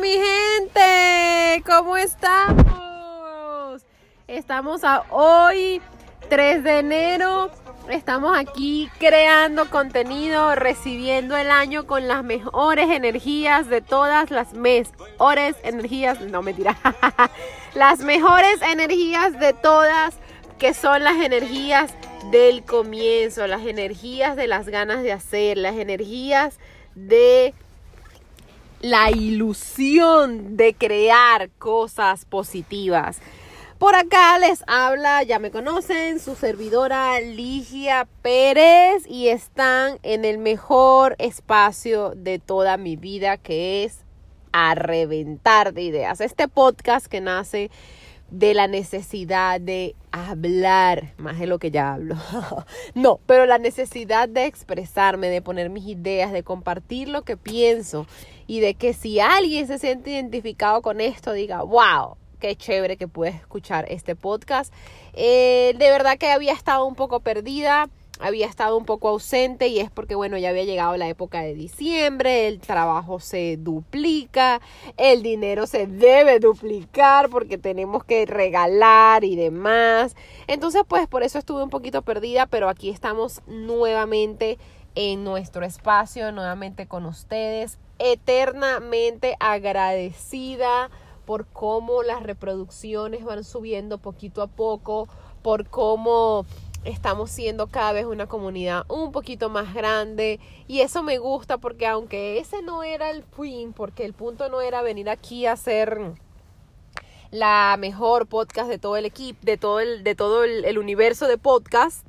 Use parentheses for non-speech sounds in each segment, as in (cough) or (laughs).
Mi gente. ¿Cómo estamos? Estamos a hoy, 3 de enero. Estamos aquí creando contenido, recibiendo el año con las mejores energías de todas las mejores energías, no mentira, (laughs) las mejores energías de todas, que son las energías del comienzo, las energías de las ganas de hacer, las energías de la ilusión de crear cosas positivas. Por acá les habla, ya me conocen, su servidora Ligia Pérez y están en el mejor espacio de toda mi vida que es a reventar de ideas. Este podcast que nace de la necesidad de hablar más de lo que ya hablo. (laughs) no, pero la necesidad de expresarme, de poner mis ideas, de compartir lo que pienso y de que si alguien se siente identificado con esto, diga, wow, qué chévere que puedes escuchar este podcast. Eh, de verdad que había estado un poco perdida había estado un poco ausente y es porque, bueno, ya había llegado la época de diciembre, el trabajo se duplica, el dinero se debe duplicar porque tenemos que regalar y demás. Entonces, pues por eso estuve un poquito perdida, pero aquí estamos nuevamente en nuestro espacio, nuevamente con ustedes, eternamente agradecida por cómo las reproducciones van subiendo poquito a poco, por cómo estamos siendo cada vez una comunidad un poquito más grande. Y eso me gusta porque aunque ese no era el fin, porque el punto no era venir aquí a hacer la mejor podcast de todo el equipo, de todo el, de todo el, el universo de podcast,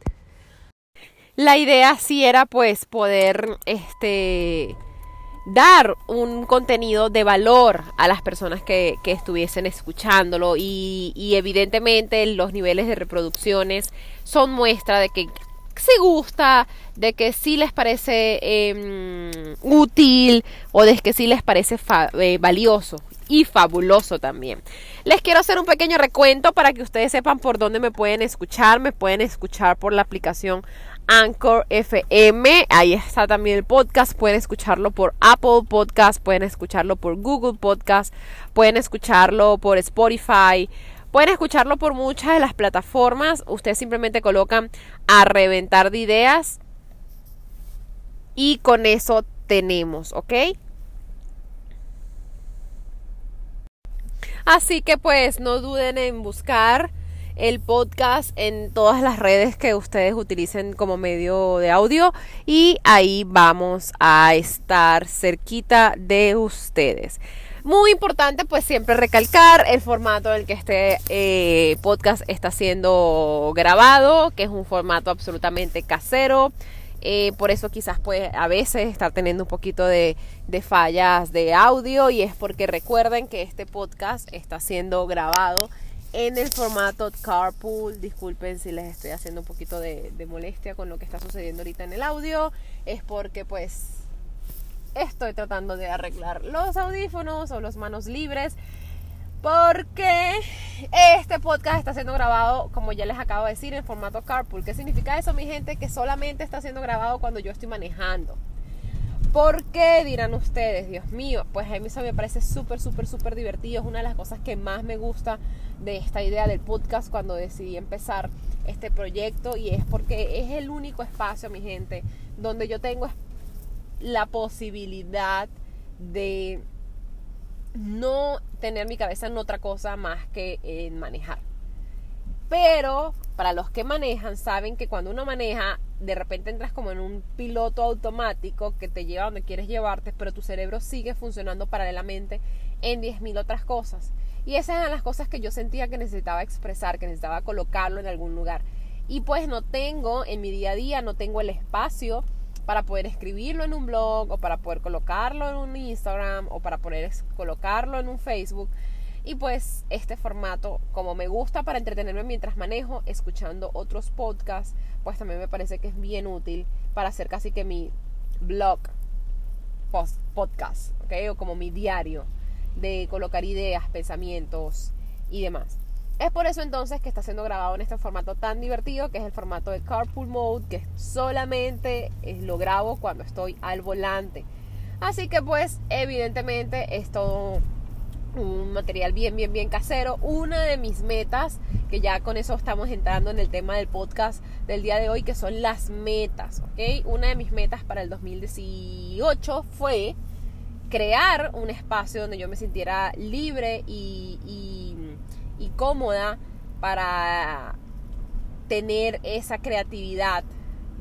la idea sí era pues poder este dar un contenido de valor a las personas que, estuviesen escuchándolo y, evidentemente los niveles de reproducciones son muestra de que se gusta, de que sí les parece eh, útil o de que sí les parece eh, valioso y fabuloso también. Les quiero hacer un pequeño recuento para que ustedes sepan por dónde me pueden escuchar. Me pueden escuchar por la aplicación Anchor FM. Ahí está también el podcast. Pueden escucharlo por Apple Podcast, pueden escucharlo por Google Podcast, pueden escucharlo por Spotify. Pueden escucharlo por muchas de las plataformas. Ustedes simplemente colocan a reventar de ideas. Y con eso tenemos, ¿ok? Así que pues no duden en buscar el podcast en todas las redes que ustedes utilicen como medio de audio y ahí vamos a estar cerquita de ustedes. Muy importante pues siempre recalcar el formato en el que este eh, podcast está siendo grabado, que es un formato absolutamente casero. Eh, por eso quizás puede a veces estar teniendo un poquito de, de, fallas de audio y es porque recuerden que este podcast está siendo grabado en el formato carpool. Disculpen si les estoy haciendo un poquito de, molestia con lo que está sucediendo ahorita en el audio. Es porque pues estoy tratando de arreglar los audífonos o los manos libres. Porque este podcast está siendo grabado, como ya les acabo de decir, en formato carpool. ¿Qué significa eso, mi gente? Que solamente está siendo grabado cuando yo estoy manejando. ¿Por qué dirán ustedes? Dios mío, pues a mí eso me parece súper, súper, súper divertido. Es una de las cosas que más me gusta de esta idea del podcast cuando decidí empezar este proyecto y es porque es el único espacio, mi gente, donde yo tengo la posibilidad de no tener mi cabeza en otra cosa más que en manejar. Pero para los que manejan, saben que cuando uno maneja, de repente entras como en un piloto automático que te lleva donde quieres llevarte, pero tu cerebro sigue funcionando paralelamente en 10.000 otras cosas. Y esas eran las cosas que yo sentía que necesitaba expresar, que necesitaba colocarlo en algún lugar. Y pues no tengo en mi día a día, no tengo el espacio para poder escribirlo en un blog o para poder colocarlo en un Instagram o para poder colocarlo en un Facebook. Y pues este formato, como me gusta para entretenerme mientras manejo, escuchando otros podcasts, pues también me parece que es bien útil para hacer casi que mi blog post podcast, ¿ok? O como mi diario de colocar ideas, pensamientos y demás. Es por eso entonces que está siendo grabado en este formato tan divertido, que es el formato de Carpool Mode, que solamente lo grabo cuando estoy al volante. Así que pues evidentemente es todo un material bien, bien, bien casero. Una de mis metas, que ya con eso estamos entrando en el tema del podcast del día de hoy, que son las metas, ¿ok? Una de mis metas para el 2018 fue crear un espacio donde yo me sintiera libre y, y cómoda para tener esa creatividad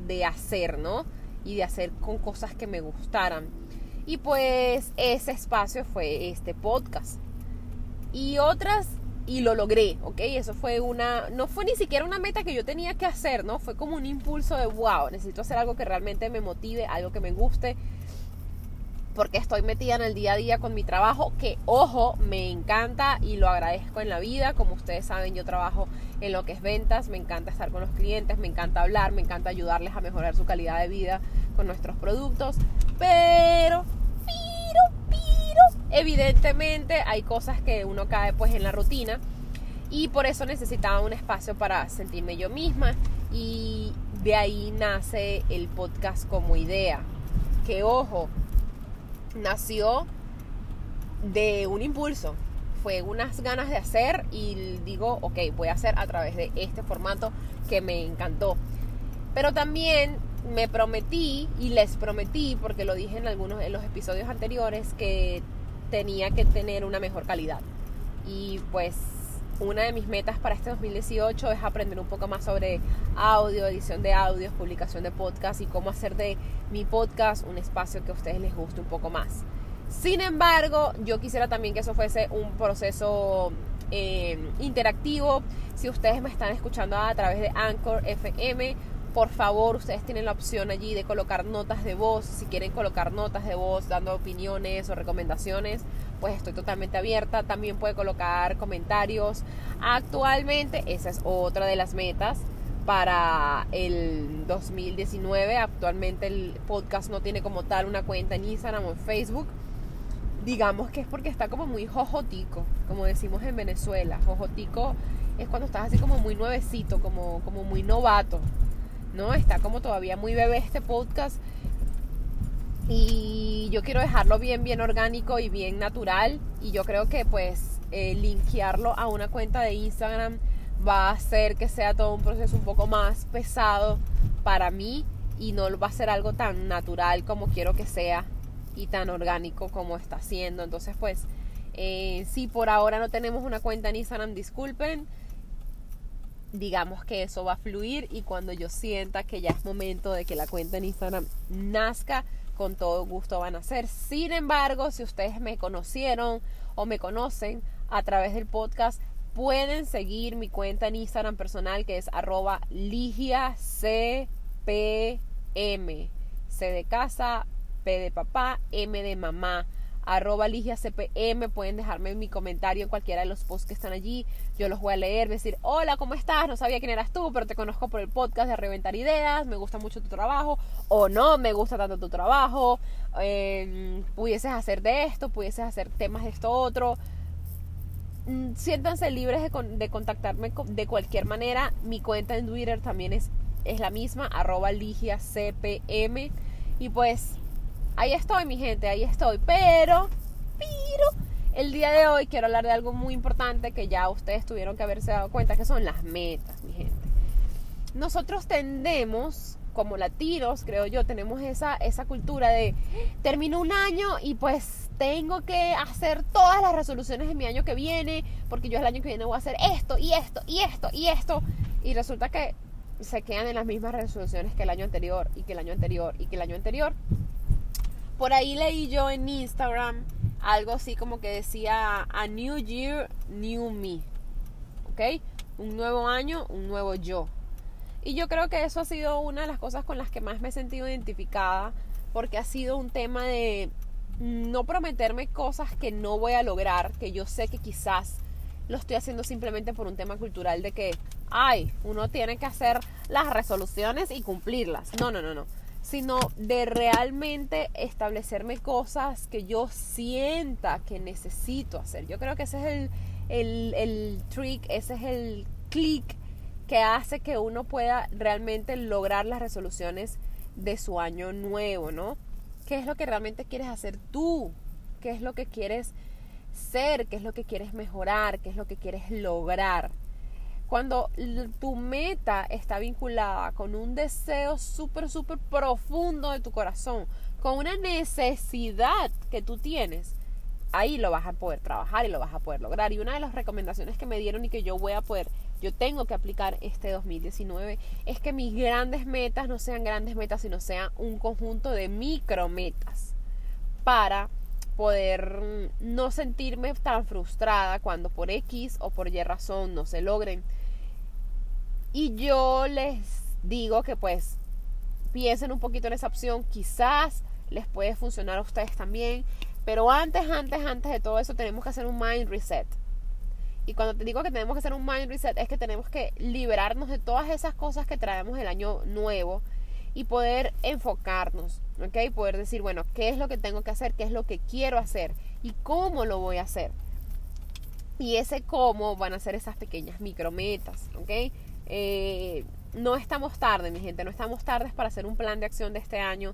de hacer, ¿no? Y de hacer con cosas que me gustaran. Y pues ese espacio fue este podcast. Y otras, y lo logré, ¿ok? Eso fue una, no fue ni siquiera una meta que yo tenía que hacer, ¿no? Fue como un impulso de, wow, necesito hacer algo que realmente me motive, algo que me guste, porque estoy metida en el día a día con mi trabajo, que ojo, me encanta y lo agradezco en la vida. Como ustedes saben, yo trabajo en lo que es ventas, me encanta estar con los clientes, me encanta hablar, me encanta ayudarles a mejorar su calidad de vida con nuestros productos, pero, pero, pero, evidentemente hay cosas que uno cae pues en la rutina y por eso necesitaba un espacio para sentirme yo misma y de ahí nace el podcast como idea. Que ojo, nació de un impulso, fue unas ganas de hacer y digo, ok, voy a hacer a través de este formato que me encantó. Pero también me prometí y les prometí, porque lo dije en algunos de los episodios anteriores, que tenía que tener una mejor calidad. Y pues una de mis metas para este 2018 es aprender un poco más sobre audio, edición de audios, publicación de podcast y cómo hacer de mi podcast un espacio que a ustedes les guste un poco más. Sin embargo, yo quisiera también que eso fuese un proceso eh, interactivo. Si ustedes me están escuchando a través de Anchor FM, por favor, ustedes tienen la opción allí de colocar notas de voz. Si quieren colocar notas de voz dando opiniones o recomendaciones, pues estoy totalmente abierta. También puede colocar comentarios. Actualmente, esa es otra de las metas para el 2019. Actualmente el podcast no tiene como tal una cuenta en Instagram o en Facebook. Digamos que es porque está como muy jojotico, como decimos en Venezuela. Jojotico es cuando estás así como muy nuevecito, como, como muy novato. ¿No? Está como todavía muy bebé este podcast y yo quiero dejarlo bien, bien orgánico y bien natural y yo creo que pues eh, linkearlo a una cuenta de Instagram va a hacer que sea todo un proceso un poco más pesado para mí y no va a ser algo tan natural como quiero que sea y tan orgánico como está siendo. Entonces, pues, eh, si por ahora no tenemos una cuenta en Instagram, disculpen digamos que eso va a fluir y cuando yo sienta que ya es momento de que la cuenta en Instagram nazca, con todo gusto van a ser. Sin embargo, si ustedes me conocieron o me conocen a través del podcast, pueden seguir mi cuenta en Instagram personal que es arroba ligiacpm. C de casa, P de papá, M de mamá arroba Ligia CPM, pueden dejarme mi comentario en cualquiera de los posts que están allí, yo los voy a leer, decir, hola, ¿cómo estás? No sabía quién eras tú, pero te conozco por el podcast de Reventar Ideas, me gusta mucho tu trabajo, o no me gusta tanto tu trabajo, em, pudieses hacer de esto, pudieses hacer temas de esto otro, mm, siéntanse libres de, de contactarme de cualquier manera, mi cuenta en Twitter también es, es la misma, arroba Ligia CPM, y pues ahí estoy, mi gente, ahí estoy. Pero, pero, el día de hoy quiero hablar de algo muy importante que ya ustedes tuvieron que haberse dado cuenta, que son las metas, mi gente. Nosotros tendemos, como latinos, creo yo, tenemos esa, esa cultura de termino un año y pues tengo que hacer todas las resoluciones de mi año que viene, porque yo el año que viene voy a hacer esto y esto y esto y esto. Y resulta que se quedan en las mismas resoluciones que el año anterior y que el año anterior y que el año anterior. Por ahí leí yo en Instagram algo así como que decía A New Year, New Me. ¿Ok? Un nuevo año, un nuevo yo. Y yo creo que eso ha sido una de las cosas con las que más me he sentido identificada porque ha sido un tema de no prometerme cosas que no voy a lograr, que yo sé que quizás lo estoy haciendo simplemente por un tema cultural de que, ay, uno tiene que hacer las resoluciones y cumplirlas. No, no, no, no sino de realmente establecerme cosas que yo sienta que necesito hacer. Yo creo que ese es el, el, trick, ese es el clic que hace que uno pueda realmente lograr las resoluciones de su año nuevo, ¿no? ¿Qué es lo que realmente quieres hacer tú? ¿Qué es lo que quieres ser? ¿Qué es lo que quieres mejorar? ¿Qué es lo que quieres lograr? Cuando tu meta está vinculada con un deseo súper, súper profundo de tu corazón, con una necesidad que tú tienes, ahí lo vas a poder trabajar y lo vas a poder lograr. Y una de las recomendaciones que me dieron y que yo voy a poder, yo tengo que aplicar este 2019, es que mis grandes metas no sean grandes metas, sino sean un conjunto de micrometas para poder no sentirme tan frustrada cuando por X o por Y razón no se logren. Y yo les digo que pues piensen un poquito en esa opción, quizás les puede funcionar a ustedes también. Pero antes, antes, antes de todo eso tenemos que hacer un mind reset. Y cuando te digo que tenemos que hacer un mind reset es que tenemos que liberarnos de todas esas cosas que traemos el año nuevo y poder enfocarnos, ¿ok? Poder decir, bueno, ¿qué es lo que tengo que hacer? ¿Qué es lo que quiero hacer? ¿Y cómo lo voy a hacer? Y ese cómo van a ser esas pequeñas micrometas, ¿ok? Eh, no estamos tarde, mi gente, no estamos tardes para hacer un plan de acción de este año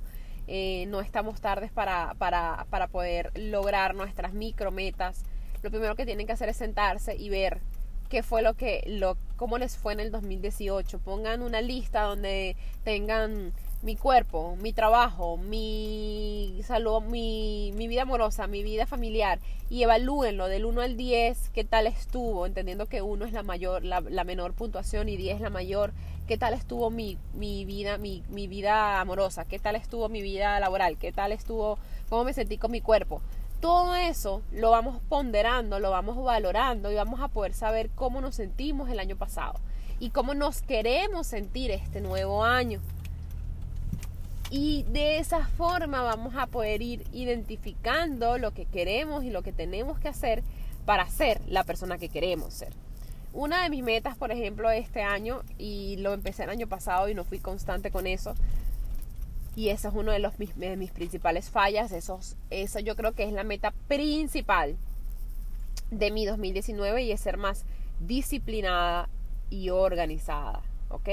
eh, no estamos tardes para, para, para poder lograr nuestras micrometas. Lo primero que tienen que hacer es sentarse y ver qué fue lo que, lo, cómo les fue en el 2018. Pongan una lista donde tengan mi cuerpo, mi trabajo, mi salud, mi, mi, vida amorosa, mi vida familiar y evalúenlo del 1 al 10, qué tal estuvo, entendiendo que 1 es la mayor, la, la menor puntuación y 10 es la mayor, qué tal estuvo mi, mi vida, mi, mi, vida amorosa, qué tal estuvo mi vida laboral, qué tal estuvo, cómo me sentí con mi cuerpo. Todo eso lo vamos ponderando, lo vamos valorando y vamos a poder saber cómo nos sentimos el año pasado y cómo nos queremos sentir este nuevo año. Y de esa forma vamos a poder ir identificando lo que queremos y lo que tenemos que hacer para ser la persona que queremos ser. Una de mis metas, por ejemplo, este año, y lo empecé el año pasado y no fui constante con eso, y esa es una de, los, mis, principales fallas, esos, esa yo creo que es la meta principal de mi 2019 y es ser más disciplinada y organizada, ¿ok?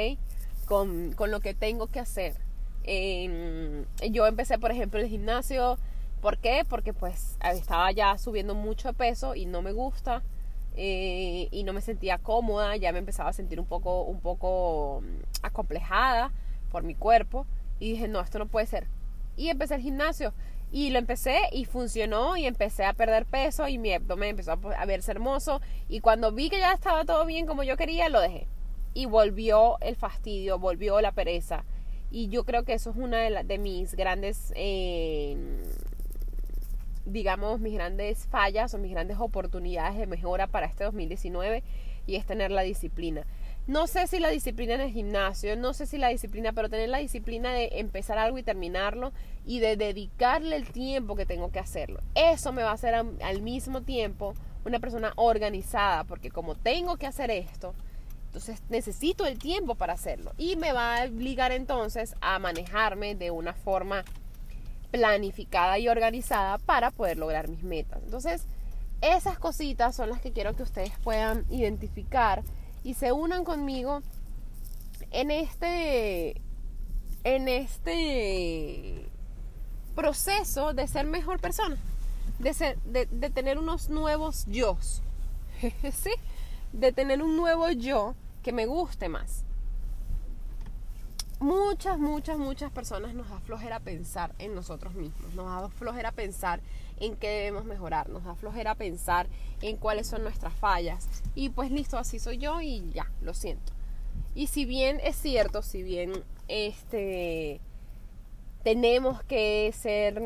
Con, con lo que tengo que hacer. Yo empecé, por ejemplo, el gimnasio. ¿Por qué? Porque pues estaba ya subiendo mucho peso y no me gusta. Eh, y no me sentía cómoda, ya me empezaba a sentir un poco, un poco mm, acomplejada por mi cuerpo y dije, no, esto no puede ser. Y empecé el gimnasio y lo empecé y funcionó y empecé a perder peso y mi abdomen empezó a verse hermoso y cuando vi que ya estaba todo bien como yo quería, lo dejé. Y volvió el fastidio, volvió la pereza. Y yo creo que eso es una de, de mis grandes... Eh, digamos, mis grandes fallas o mis grandes oportunidades de mejora para este 2019 y es tener la disciplina. No sé si la disciplina en el gimnasio, no sé si la disciplina, pero tener la disciplina de empezar algo y terminarlo y de dedicarle el tiempo que tengo que hacerlo. Eso me va a hacer al mismo tiempo una persona organizada, porque como tengo que hacer esto, entonces necesito el tiempo para hacerlo y me va a obligar entonces a manejarme de una forma planificada y organizada para poder lograr mis metas. Entonces, esas cositas son las que quiero que ustedes puedan identificar y se unan conmigo en este en este proceso de ser mejor persona, de ser de, de tener unos nuevos yo. (laughs) ¿Sí? De tener un nuevo yo que me guste más muchas, muchas, muchas personas nos da flojera pensar en nosotros mismos, nos da flojera pensar en qué debemos mejorar, nos da flojera pensar en cuáles son nuestras fallas. Y pues listo, así soy yo y ya, lo siento. Y si bien es cierto, si bien este tenemos que ser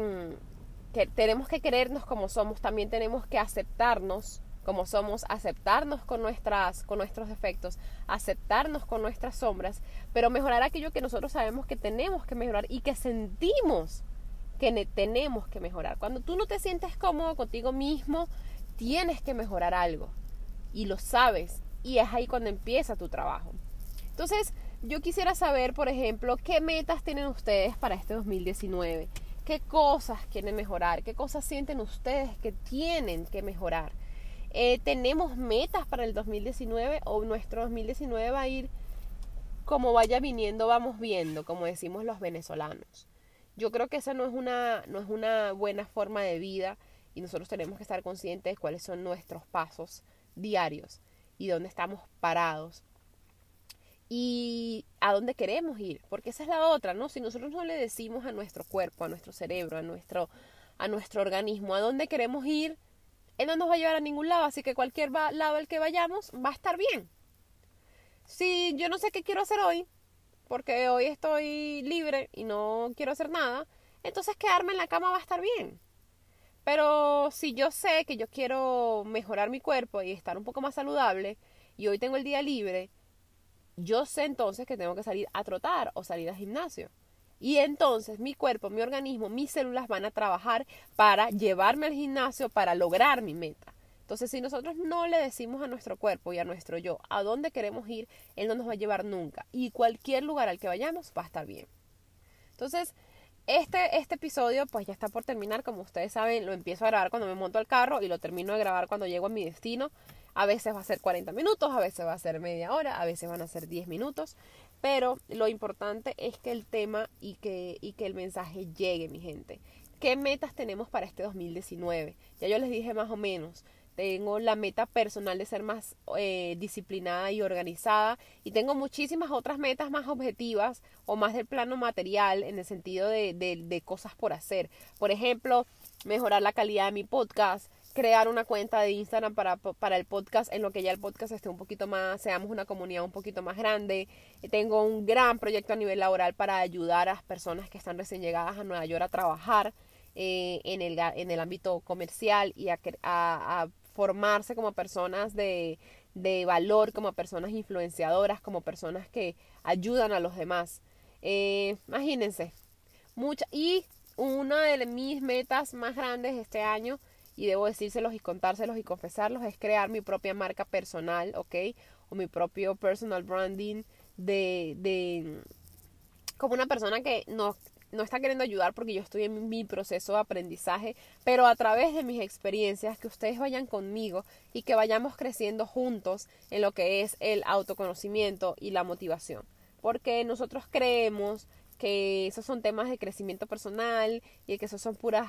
que tenemos que querernos como somos, también tenemos que aceptarnos como somos, aceptarnos con, nuestras, con nuestros defectos, aceptarnos con nuestras sombras, pero mejorar aquello que nosotros sabemos que tenemos que mejorar y que sentimos que tenemos que mejorar. Cuando tú no te sientes cómodo contigo mismo, tienes que mejorar algo y lo sabes y es ahí cuando empieza tu trabajo. Entonces, yo quisiera saber, por ejemplo, qué metas tienen ustedes para este 2019, qué cosas quieren mejorar, qué cosas sienten ustedes que tienen que mejorar. Eh, tenemos metas para el 2019 o nuestro 2019 va a ir como vaya viniendo, vamos viendo, como decimos los venezolanos. Yo creo que esa no es una, no es una buena forma de vida y nosotros tenemos que estar conscientes de cuáles son nuestros pasos diarios y dónde estamos parados y a dónde queremos ir, porque esa es la otra, ¿no? Si nosotros no le decimos a nuestro cuerpo, a nuestro cerebro, a nuestro, a nuestro organismo a dónde queremos ir, él no nos va a llevar a ningún lado, así que cualquier lado al que vayamos va a estar bien. Si yo no sé qué quiero hacer hoy, porque hoy estoy libre y no quiero hacer nada, entonces quedarme en la cama va a estar bien. Pero si yo sé que yo quiero mejorar mi cuerpo y estar un poco más saludable, y hoy tengo el día libre, yo sé entonces que tengo que salir a trotar o salir al gimnasio. Y entonces mi cuerpo, mi organismo, mis células van a trabajar para llevarme al gimnasio para lograr mi meta. Entonces, si nosotros no le decimos a nuestro cuerpo y a nuestro yo a dónde queremos ir, él no nos va a llevar nunca. Y cualquier lugar al que vayamos va a estar bien. Entonces, este, este episodio pues ya está por terminar. Como ustedes saben, lo empiezo a grabar cuando me monto al carro y lo termino de grabar cuando llego a mi destino. A veces va a ser 40 minutos, a veces va a ser media hora, a veces van a ser 10 minutos. Pero lo importante es que el tema y que, y que el mensaje llegue, mi gente. ¿Qué metas tenemos para este 2019? Ya yo les dije más o menos. Tengo la meta personal de ser más eh, disciplinada y organizada y tengo muchísimas otras metas más objetivas o más del plano material en el sentido de, de cosas por hacer. Por ejemplo, mejorar la calidad de mi podcast, crear una cuenta de Instagram para, para, el podcast, en lo que ya el podcast esté un poquito más, seamos una comunidad un poquito más grande. Tengo un gran proyecto a nivel laboral para ayudar a las personas que están recién llegadas a Nueva York a trabajar eh, en, el, en el ámbito comercial y a, a, formarse como personas de, de, valor, como personas influenciadoras, como personas que ayudan a los demás. Eh, imagínense, mucha, y una de mis metas más grandes este año y debo decírselos y contárselos y confesarlos, es crear mi propia marca personal, ¿ok? O mi propio personal branding de, de como una persona que no, no está queriendo ayudar porque yo estoy en mi proceso de aprendizaje, pero a través de mis experiencias, que ustedes vayan conmigo y que vayamos creciendo juntos en lo que es el autoconocimiento y la motivación. Porque nosotros creemos que esos son temas de crecimiento personal y que esos son puras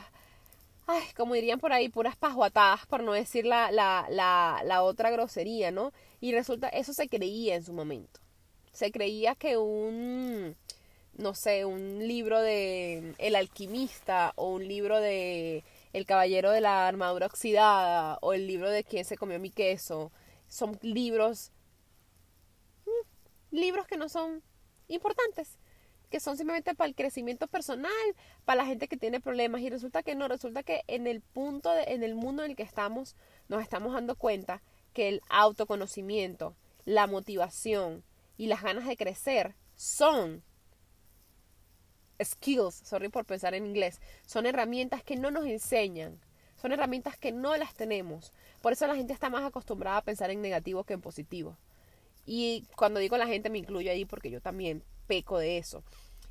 como dirían por ahí, puras pajuatadas, por no decir la, la, la, la otra grosería, ¿no? Y resulta, eso se creía en su momento. Se creía que un, no sé, un libro de El alquimista o un libro de El caballero de la armadura oxidada o el libro de Quién se comió mi queso son libros, mm, libros que no son importantes que son simplemente para el crecimiento personal, para la gente que tiene problemas y resulta que no, resulta que en el punto, de, en el mundo en el que estamos, nos estamos dando cuenta que el autoconocimiento, la motivación y las ganas de crecer son skills, sorry por pensar en inglés, son herramientas que no nos enseñan, son herramientas que no las tenemos. Por eso la gente está más acostumbrada a pensar en negativo que en positivo. Y cuando digo la gente me incluyo ahí porque yo también de eso.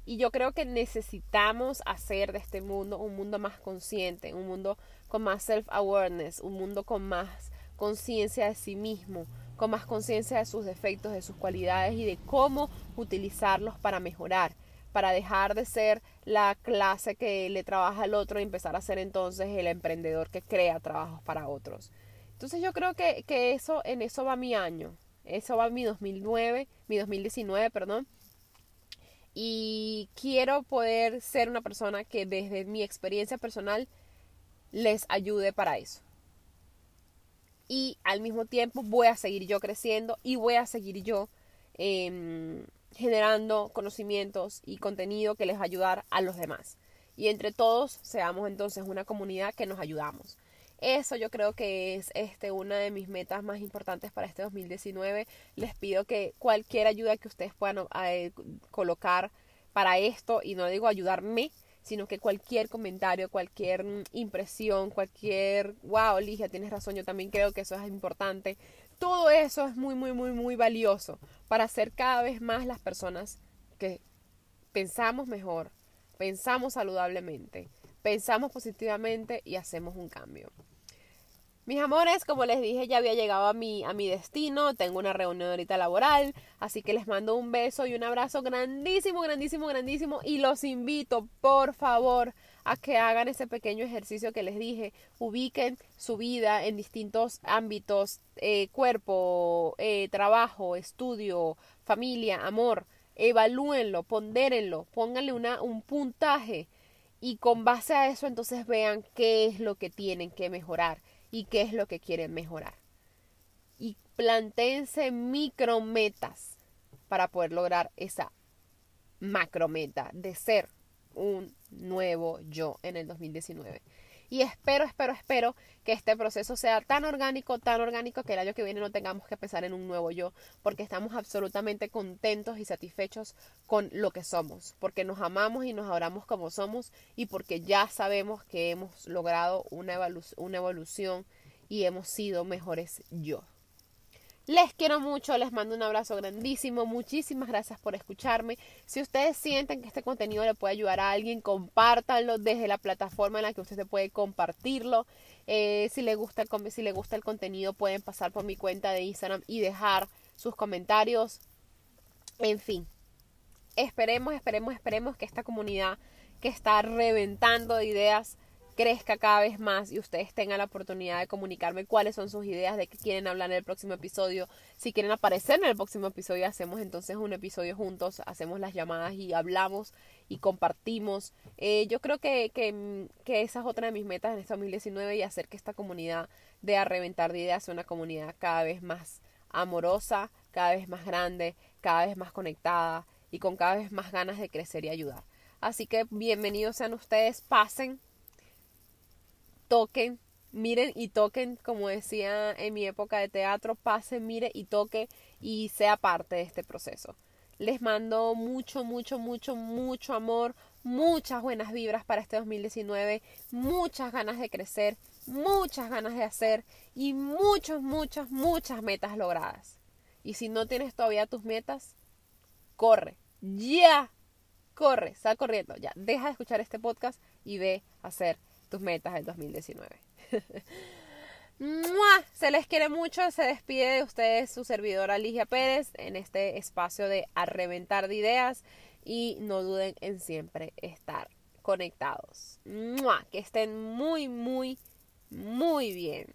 Y yo creo que necesitamos hacer de este mundo un mundo más consciente, un mundo con más self-awareness, un mundo con más conciencia de sí mismo, con más conciencia de sus defectos, de sus cualidades y de cómo utilizarlos para mejorar, para dejar de ser la clase que le trabaja al otro y empezar a ser entonces el emprendedor que crea trabajos para otros. Entonces yo creo que, que eso, en eso va mi año, eso va mi 2009, mi 2019, perdón y quiero poder ser una persona que desde mi experiencia personal les ayude para eso. Y al mismo tiempo voy a seguir yo creciendo y voy a seguir yo em, generando conocimientos y contenido que les va a ayudar a los demás. Y entre todos seamos entonces una comunidad que nos ayudamos. Eso yo creo que es este, una de mis metas más importantes para este 2019. Les pido que cualquier ayuda que ustedes puedan eh, colocar para esto, y no digo ayudarme, sino que cualquier comentario, cualquier mm, impresión, cualquier, wow, Ligia, tienes razón, yo también creo que eso es importante. Todo eso es muy, muy, muy, muy valioso para ser cada vez más las personas que pensamos mejor, pensamos saludablemente, pensamos positivamente y hacemos un cambio. Mis amores, como les dije, ya había llegado a mi, a mi destino. Tengo una reunión ahorita laboral. Así que les mando un beso y un abrazo grandísimo, grandísimo, grandísimo. Y los invito, por favor, a que hagan ese pequeño ejercicio que les dije. Ubiquen su vida en distintos ámbitos, eh, cuerpo, eh, trabajo, estudio, familia, amor. Evalúenlo, pondérenlo, pónganle una, un puntaje y con base a eso entonces vean qué es lo que tienen que mejorar y qué es lo que quieren mejorar. Y planteense micrometas para poder lograr esa macrometa de ser un nuevo yo en el 2019. Y espero, espero, espero que este proceso sea tan orgánico, tan orgánico que el año que viene no tengamos que pensar en un nuevo yo, porque estamos absolutamente contentos y satisfechos con lo que somos, porque nos amamos y nos adoramos como somos y porque ya sabemos que hemos logrado una, una evolución y hemos sido mejores yo. Les quiero mucho, les mando un abrazo grandísimo, muchísimas gracias por escucharme. Si ustedes sienten que este contenido le puede ayudar a alguien, compártanlo desde la plataforma en la que usted puede compartirlo. Eh, si, le gusta el, si le gusta el contenido, pueden pasar por mi cuenta de Instagram y dejar sus comentarios. En fin, esperemos, esperemos, esperemos que esta comunidad que está reventando de ideas crezca cada vez más y ustedes tengan la oportunidad de comunicarme cuáles son sus ideas, de qué quieren hablar en el próximo episodio. Si quieren aparecer en el próximo episodio, hacemos entonces un episodio juntos, hacemos las llamadas y hablamos y compartimos. Eh, yo creo que, que, que, esa es otra de mis metas en este 2019 y hacer que esta comunidad de a reventar de ideas sea una comunidad cada vez más amorosa, cada vez más grande, cada vez más conectada y con cada vez más ganas de crecer y ayudar. Así que bienvenidos sean ustedes, pasen, toquen, miren y toquen, como decía en mi época de teatro, pasen, mire y toque y sea parte de este proceso. Les mando mucho, mucho, mucho, mucho amor, muchas buenas vibras para este 2019, muchas ganas de crecer, muchas ganas de hacer y muchas, muchas, muchas metas logradas. Y si no tienes todavía tus metas, corre, ya, corre, sal corriendo, ya, deja de escuchar este podcast y ve a hacer tus metas del 2019. (laughs) Se les quiere mucho, se despide de ustedes su servidora Ligia Pérez en este espacio de a de ideas y no duden en siempre estar conectados. Que estén muy, muy, muy bien.